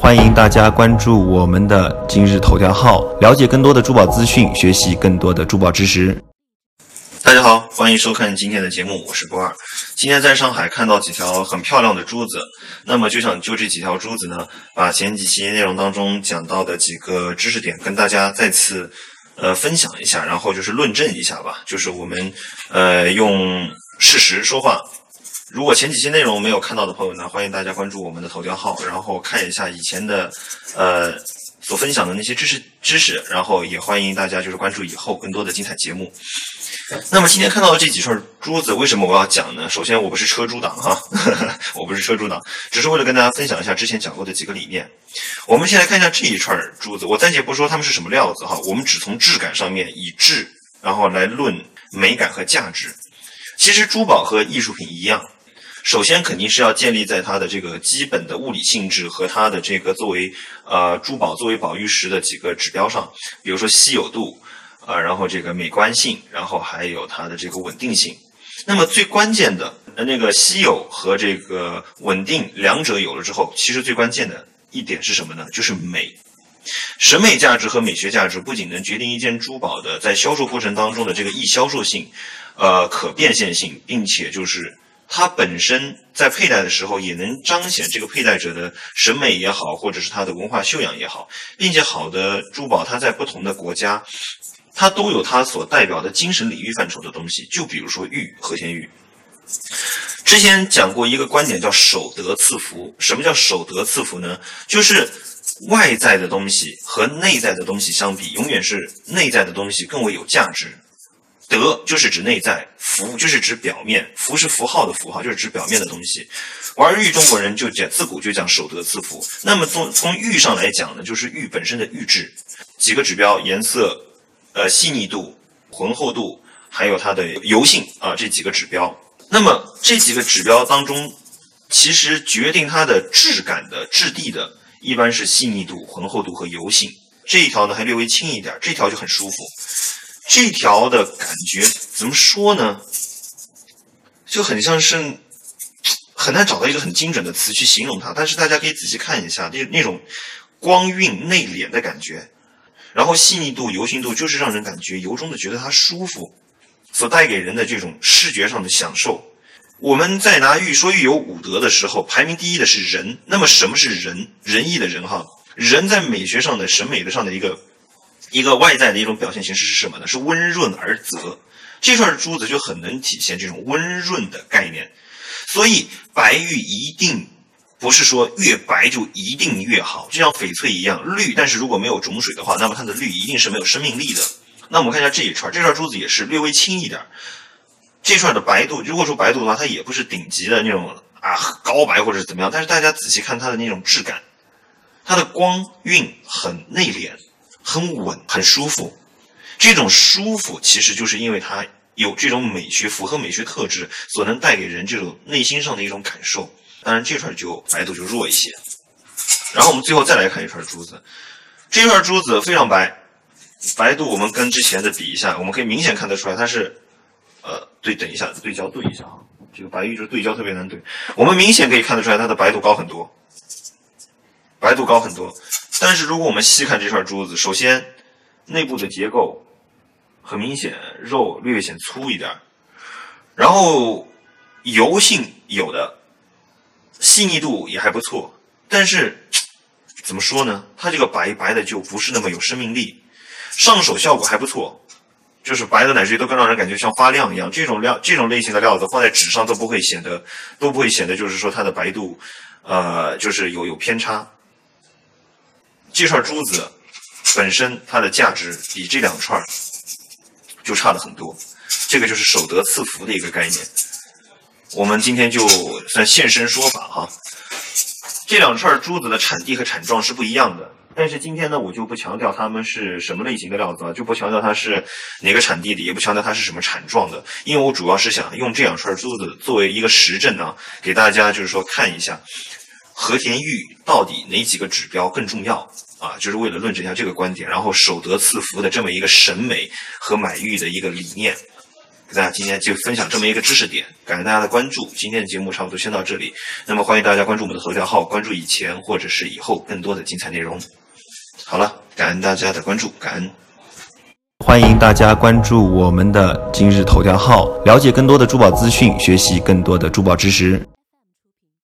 欢迎大家关注我们的今日头条号，了解更多的珠宝资讯，学习更多的珠宝知识。大家好，欢迎收看今天的节目，我是波二。今天在上海看到几条很漂亮的珠子，那么就想就这几条珠子呢，把前几期内容当中讲到的几个知识点跟大家再次呃分享一下，然后就是论证一下吧，就是我们呃用事实说话。如果前几期内容没有看到的朋友呢，欢迎大家关注我们的头条号，然后看一下以前的呃所分享的那些知识知识，然后也欢迎大家就是关注以后更多的精彩节目。那么今天看到的这几串珠子，为什么我要讲呢？首先，我不是车珠党哈，我不是车珠党，只是为了跟大家分享一下之前讲过的几个理念。我们先来看一下这一串珠子，我暂且不说它们是什么料子哈，我们只从质感上面以质，然后来论美感和价值。其实珠宝和艺术品一样。首先肯定是要建立在它的这个基本的物理性质和它的这个作为呃珠宝作为宝玉石的几个指标上，比如说稀有度，呃，然后这个美观性，然后还有它的这个稳定性。那么最关键的那个稀有和这个稳定两者有了之后，其实最关键的一点是什么呢？就是美。审美价值和美学价值不仅能决定一件珠宝的在销售过程当中的这个易销售性，呃，可变现性，并且就是。它本身在佩戴的时候，也能彰显这个佩戴者的审美也好，或者是他的文化修养也好，并且好的珠宝，它在不同的国家，它都有它所代表的精神领域范畴的东西。就比如说玉和田玉，之前讲过一个观点叫守德赐福。什么叫守德赐福呢？就是外在的东西和内在的东西相比，永远是内在的东西更为有价值。德就是指内在，福就是指表面，福是符号的符号，就是指表面的东西。玩玉中国人就讲自古就讲守德赐福。那么从从玉上来讲呢，就是玉本身的玉质，几个指标：颜色、呃细腻度、浑厚度，还有它的油性啊这几个指标。那么这几个指标当中，其实决定它的质感的质地的，一般是细腻度、浑厚度和油性。这一条呢还略微轻一点，这条就很舒服。这条的感觉怎么说呢？就很像是很难找到一个很精准的词去形容它。但是大家可以仔细看一下，那那种光晕内敛的感觉，然后细腻度、油性度，就是让人感觉由衷的觉得它舒服，所带给人的这种视觉上的享受。我们在拿玉说玉有五德的时候，排名第一的是仁。那么什么是仁？仁义的仁哈，仁在美学上的审美的上的一个。一个外在的一种表现形式是什么呢？是温润而泽。这串珠子就很能体现这种温润的概念。所以白玉一定不是说越白就一定越好，就像翡翠一样绿，但是如果没有种水的话，那么它的绿一定是没有生命力的。那我们看一下这一串，这串珠子也是略微轻一点。这串的白度，如果说白度的话，它也不是顶级的那种啊高白或者是怎么样，但是大家仔细看它的那种质感，它的光晕很内敛。很稳，很舒服。这种舒服其实就是因为它有这种美学，符合美学特质所能带给人这种内心上的一种感受。当然，这串就白度就弱一些。然后我们最后再来看一串珠子，这串珠子非常白，白度我们跟之前的比一下，我们可以明显看得出来，它是呃，对，等一下，对焦对一下啊，这个白玉就是对焦特别难对。我们明显可以看得出来，它的白度高很多，白度高很多。但是如果我们细看这串珠子，首先内部的结构很明显，肉略显粗一点，然后油性有的，细腻度也还不错。但是怎么说呢？它这个白白的就不是那么有生命力，上手效果还不错，就是白的乃至于都更让人感觉像发亮一样。这种料这种类型的料子放在纸上都不会显得都不会显得就是说它的白度呃就是有有偏差。这串珠子本身它的价值比这两串就差了很多，这个就是守德赐福的一个概念。我们今天就算现身说法哈。这两串珠子的产地和产状是不一样的，但是今天呢，我就不强调它们是什么类型的料子了，就不强调它是哪个产地的，也不强调它是什么产状的，因为我主要是想用这两串珠子作为一个实证呢，给大家就是说看一下。和田玉到底哪几个指标更重要啊？就是为了论证一下这个观点，然后守德赐福的这么一个审美和买玉的一个理念。给大家今天就分享这么一个知识点，感谢大家的关注。今天的节目差不多先到这里，那么欢迎大家关注我们的头条号，关注以前或者是以后更多的精彩内容。好了，感恩大家的关注，感恩。欢迎大家关注我们的今日头条号，了解更多的珠宝资讯，学习更多的珠宝知识。